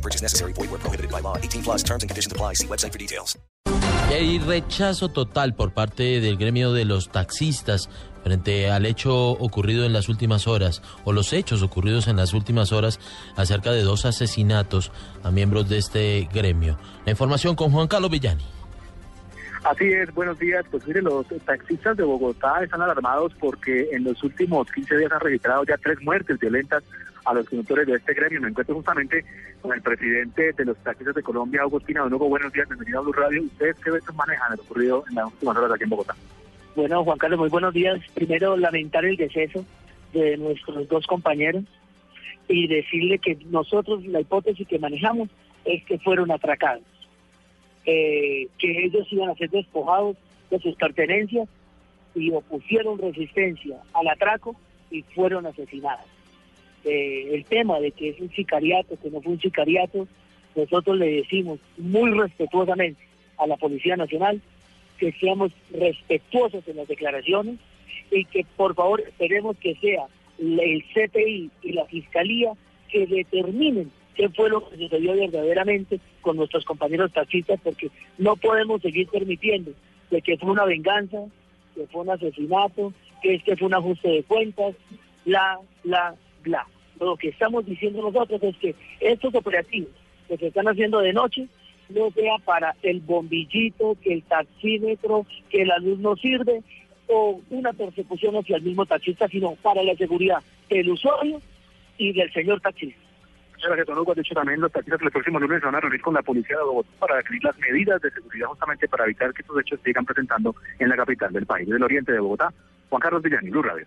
No purchase necessary. Void where prohibited by law. 18 plus terms and conditions apply. See website for details. Hay rechazo total por parte del gremio de los taxistas frente al hecho ocurrido en las últimas horas o los hechos ocurridos en las últimas horas acerca de dos asesinatos a miembros de este gremio. La información con Juan Carlos Villani. Así es, buenos días. Pues mire, los taxistas de Bogotá están alarmados porque en los últimos 15 días han registrado ya tres muertes violentas a los conductores de este gremio. Me encuentro justamente con el presidente de los taxistas de Colombia, Agustín Donogo. Buenos días, bienvenido a Blue Radio. ¿Ustedes qué veces manejan lo ocurrido en las últimas horas aquí en Bogotá? Bueno, Juan Carlos, muy buenos días. Primero, lamentar el deceso de nuestros dos compañeros y decirle que nosotros la hipótesis que manejamos es que fueron atracados, eh, que ellos iban a ser despojados de sus pertenencias y opusieron resistencia al atraco y fueron asesinados. Eh, el tema de que es un sicariato, que no fue un sicariato, nosotros le decimos muy respetuosamente a la Policía Nacional que seamos respetuosos en las declaraciones y que por favor esperemos que sea el CTI y la Fiscalía que determinen qué fue lo que sucedió verdaderamente con nuestros compañeros taxistas, porque no podemos seguir permitiendo de que fue una venganza, que fue un asesinato, que este fue un ajuste de cuentas, bla, bla, bla. Lo que estamos diciendo nosotros es que estos operativos que se están haciendo de noche no sea para el bombillito, que el taxímetro, que la luz no sirve, o una persecución hacia el mismo taxista, sino para la seguridad del usuario y del señor taxista. Gracias, don Hugo. De hecho, también los taxistas el próximo lunes van a reunir con la policía de Bogotá para definir las medidas de seguridad justamente para evitar que estos hechos sigan presentando en la capital del país, del oriente de Bogotá. Juan Carlos Villani, Blue Radio.